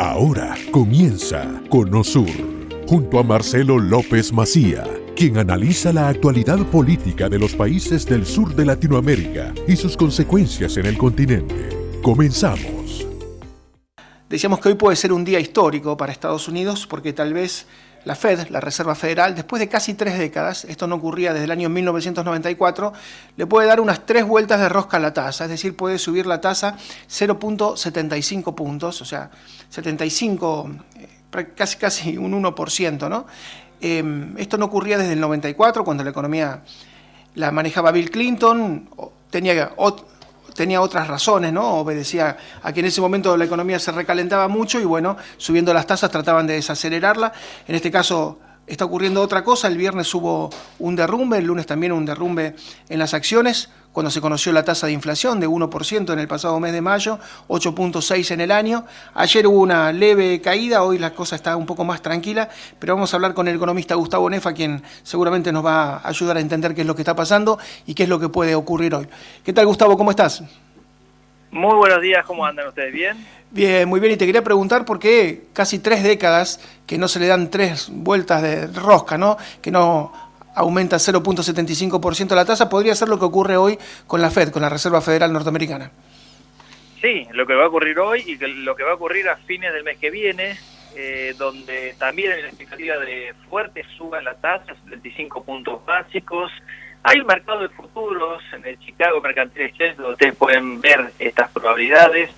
Ahora comienza Conosur, junto a Marcelo López Macía, quien analiza la actualidad política de los países del sur de Latinoamérica y sus consecuencias en el continente. Comenzamos. Decíamos que hoy puede ser un día histórico para Estados Unidos porque tal vez la Fed, la Reserva Federal, después de casi tres décadas, esto no ocurría desde el año 1994, le puede dar unas tres vueltas de rosca a la tasa, es decir, puede subir la tasa 0.75 puntos, o sea, 75, eh, casi, casi un 1%, ¿no? Em, esto no ocurría desde el 94, cuando la economía la manejaba Bill Clinton, tenía tenía otras razones, ¿no? Obedecía a que en ese momento la economía se recalentaba mucho y bueno, subiendo las tasas trataban de desacelerarla. En este caso está ocurriendo otra cosa, el viernes hubo un derrumbe, el lunes también un derrumbe en las acciones, cuando se conoció la tasa de inflación de 1% en el pasado mes de mayo, 8.6 en el año. Ayer hubo una leve caída, hoy la cosa está un poco más tranquila, pero vamos a hablar con el economista Gustavo Nefa, quien seguramente nos va a ayudar a entender qué es lo que está pasando y qué es lo que puede ocurrir hoy. ¿Qué tal Gustavo? ¿Cómo estás? Muy buenos días, ¿cómo andan ustedes? ¿Bien? Bien, muy bien. Y te quería preguntar por qué casi tres décadas que no se le dan tres vueltas de rosca, ¿no? Que no aumenta 0.75% la tasa, podría ser lo que ocurre hoy con la Fed, con la Reserva Federal Norteamericana. Sí, lo que va a ocurrir hoy y lo que va a ocurrir a fines del mes que viene, eh, donde también hay la expectativa de fuerte suba en la tasa, 75 puntos básicos. Hay un mercado de futuros en el Chicago Mercantil Exchange donde ustedes pueden ver estas probabilidades.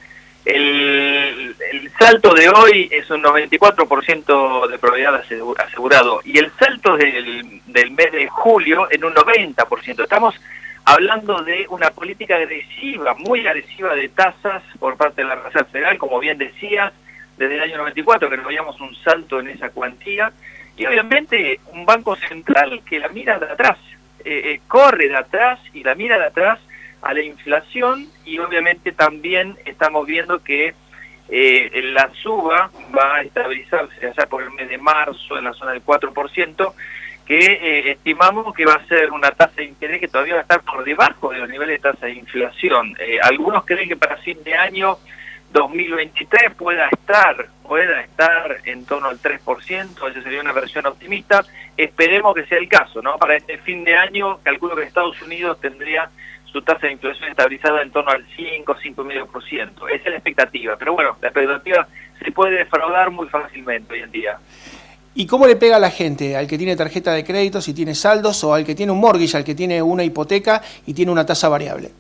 El, salto de hoy es un 94% de probabilidad asegurado y el salto del, del mes de julio en un 90%. Estamos hablando de una política agresiva, muy agresiva de tasas por parte de la Reserva Federal, como bien decías, desde el año 94 que no veíamos un salto en esa cuantía y obviamente un banco central que la mira de atrás, eh, eh, corre de atrás y la mira de atrás a la inflación y obviamente también estamos viendo que eh, la suba va a estabilizarse allá por el mes de marzo en la zona del 4%, que eh, estimamos que va a ser una tasa de interés que todavía va a estar por debajo de los niveles de tasa de inflación. Eh, algunos creen que para fin de año 2023 pueda estar pueda estar en torno al 3%, esa sería una versión optimista. Esperemos que sea el caso, ¿no? Para este fin de año calculo que Estados Unidos tendría su tasa de inflación estabilizada en torno al 5, 5,5%. Esa es la expectativa. Pero bueno, la expectativa se puede defraudar muy fácilmente hoy en día. ¿Y cómo le pega a la gente? ¿Al que tiene tarjeta de crédito, si tiene saldos, o al que tiene un mortgage, al que tiene una hipoteca y tiene una tasa variable?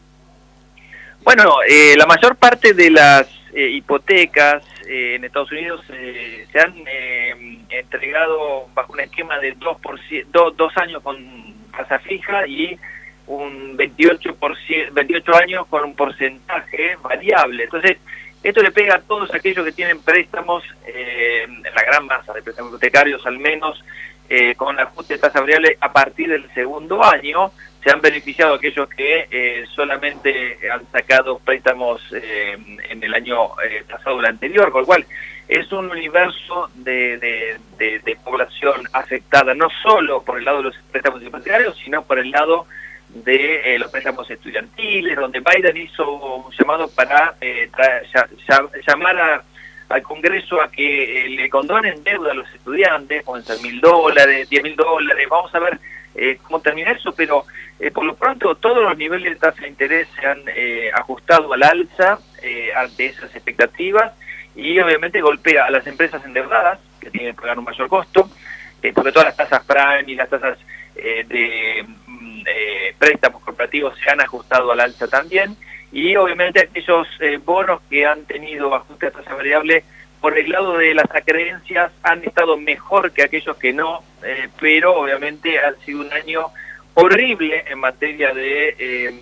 Bueno, eh, la mayor parte de las eh, hipotecas eh, en Estados Unidos se han entregado bajo un esquema de dos, por, dos años con tasa fija y un 28, 28 años con un porcentaje variable. Entonces, esto le pega a todos aquellos que tienen préstamos, eh, la gran masa de préstamos hipotecarios al menos, eh, con ajuste de tasa variable a partir del segundo año. Se han beneficiado aquellos que eh, solamente han sacado préstamos eh, en el año pasado o el anterior, con lo cual es un universo de, de, población afectada no solo por el lado de los préstamos hipotecarios, sino por el lado de eh, los préstamos estudiantiles, donde Biden hizo un llamado para eh, llamar al Congreso a que eh, le condonen deuda a los estudiantes, pueden ser mil dólares, diez mil dólares, vamos a ver cómo termina eso, pero por lo pronto todos los niveles de tasa de interés se han ajustado al alza ante esas expectativas y obviamente golpea a las empresas endeudadas, que tienen que pagar un mayor costo, porque todas las tasas prime y las tasas de eh, préstamos corporativos se han ajustado al alza también y obviamente aquellos eh, bonos que han tenido ajuste a tasa variable por el lado de las acreencias han estado mejor que aquellos que no, eh, pero obviamente ha sido un año horrible en materia de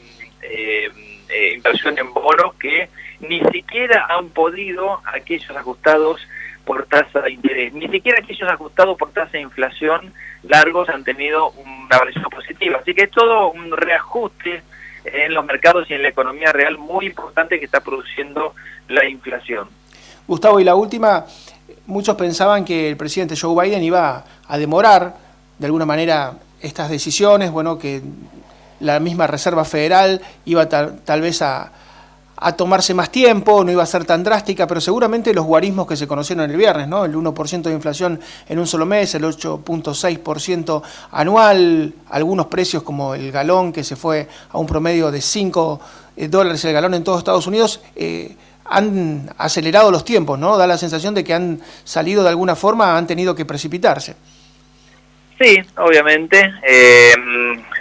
inversión en bonos que ni siquiera han podido aquellos ajustados por tasa de interés. Ni siquiera aquellos ajustados por tasa de inflación largos han tenido una variación positiva. Así que es todo un reajuste en los mercados y en la economía real muy importante que está produciendo la inflación. Gustavo, y la última, muchos pensaban que el presidente Joe Biden iba a demorar de alguna manera estas decisiones, bueno, que la misma Reserva Federal iba tal, vez a, a tomarse más tiempo, no iba a ser tan drástica, pero seguramente los guarismos que se conocieron el viernes, ¿no? El 1% de inflación en un solo mes, el 8.6% anual, algunos precios como el galón que se fue a un promedio de 5 eh, dólares el galón en todos Estados Unidos, eh, han acelerado los tiempos, ¿no? Da la sensación de que han salido de alguna forma, han tenido que precipitarse. Sí, obviamente. Eh,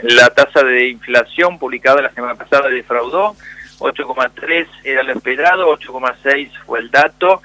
la tasa de inflación publicada la semana pasada defraudó 8,3 era lo esperado, 8,6 fue el dato.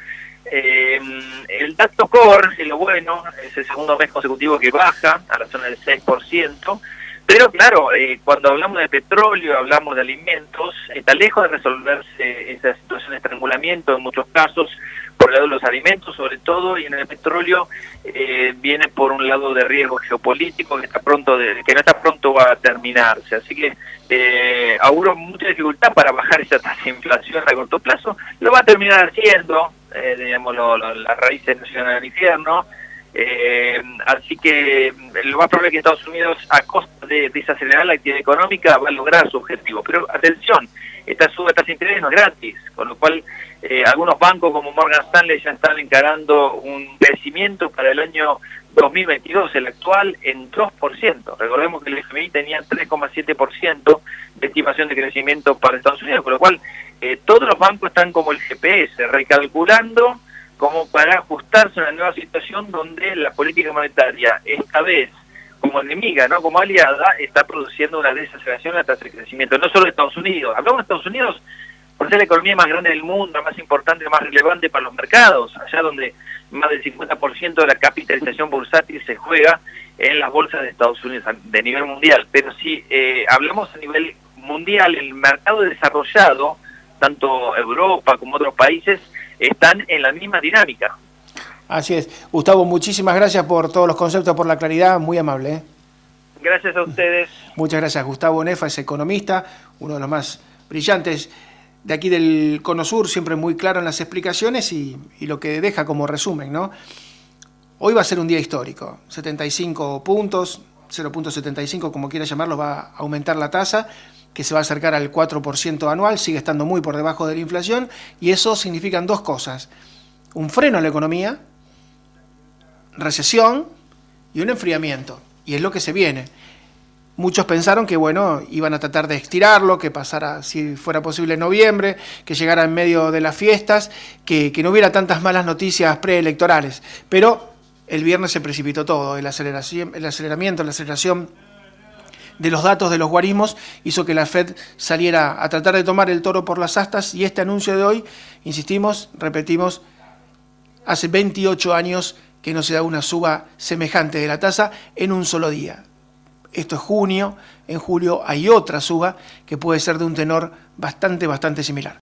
Eh, el dato core, lo bueno, es el segundo mes consecutivo que baja a la zona del 6%, pero claro, eh, cuando hablamos de petróleo, hablamos de alimentos, está lejos de resolverse esa situación de estrangulamiento en muchos casos, por el lado de los alimentos sobre todo, y en el petróleo eh, viene por un lado de riesgo geopolítico que está pronto de, que no está pronto va a terminarse. Así que eh, auguro mucha dificultad para bajar esa tasa de inflación a corto plazo. Lo va a terminar haciendo, eh, digamos, las raíces nacionales del infierno. Eh, así que lo más probable es que Estados Unidos, a costa de desacelerar la actividad económica, va a lograr su objetivo. Pero atención, esta suba de tasa de interés no es gratis, con lo cual eh, algunos bancos como Morgan Stanley ya están encarando un crecimiento para el año 2022, el actual, en 2%. Recordemos que el FMI tenía 3,7% de estimación de crecimiento para Estados Unidos, con lo cual eh, todos los bancos están como el GPS, recalculando como para ajustarse a una nueva situación donde la política monetaria, esta vez como enemiga, no como aliada, está produciendo una desaceleración en la tasa de crecimiento, no solo de Estados Unidos. Hablamos de Estados Unidos por ser la economía más grande del mundo, la más importante, la más relevante para los mercados, allá donde más del 50% de la capitalización bursátil se juega en las bolsas de Estados Unidos de nivel mundial. Pero si eh, hablamos a nivel mundial, el mercado desarrollado, tanto Europa como otros países, están en la misma dinámica. Así es. Gustavo, muchísimas gracias por todos los conceptos, por la claridad, muy amable. ¿eh? Gracias a ustedes. Muchas gracias. Gustavo Nefa es economista, uno de los más brillantes de aquí del Cono Sur, siempre muy claro en las explicaciones y, lo que deja como resumen, ¿no? Hoy va a ser un día histórico, 75 puntos, 0.75 como quiera llamarlo, va a aumentar la tasa, que se va a acercar al 4% anual, sigue estando muy por debajo de la inflación, y eso significan dos cosas, un freno a la economía, recesión y un enfriamiento, y es lo que se viene. Muchos pensaron que, bueno, iban a tratar de estirarlo, que pasara, si fuera posible, en noviembre, que llegara en medio de las fiestas, que, no hubiera tantas malas noticias preelectorales. Pero el viernes se precipitó todo, el, aceleración, el aceleramiento, la aceleración de los datos de los guarismos hizo que la Fed saliera a tratar de tomar el toro por las astas y este anuncio de hoy, insistimos, repetimos, hace 28 años que no se da una suba semejante de la tasa en un solo día. Esto es junio, en julio hay otra suba que puede ser de un tenor bastante, bastante similar.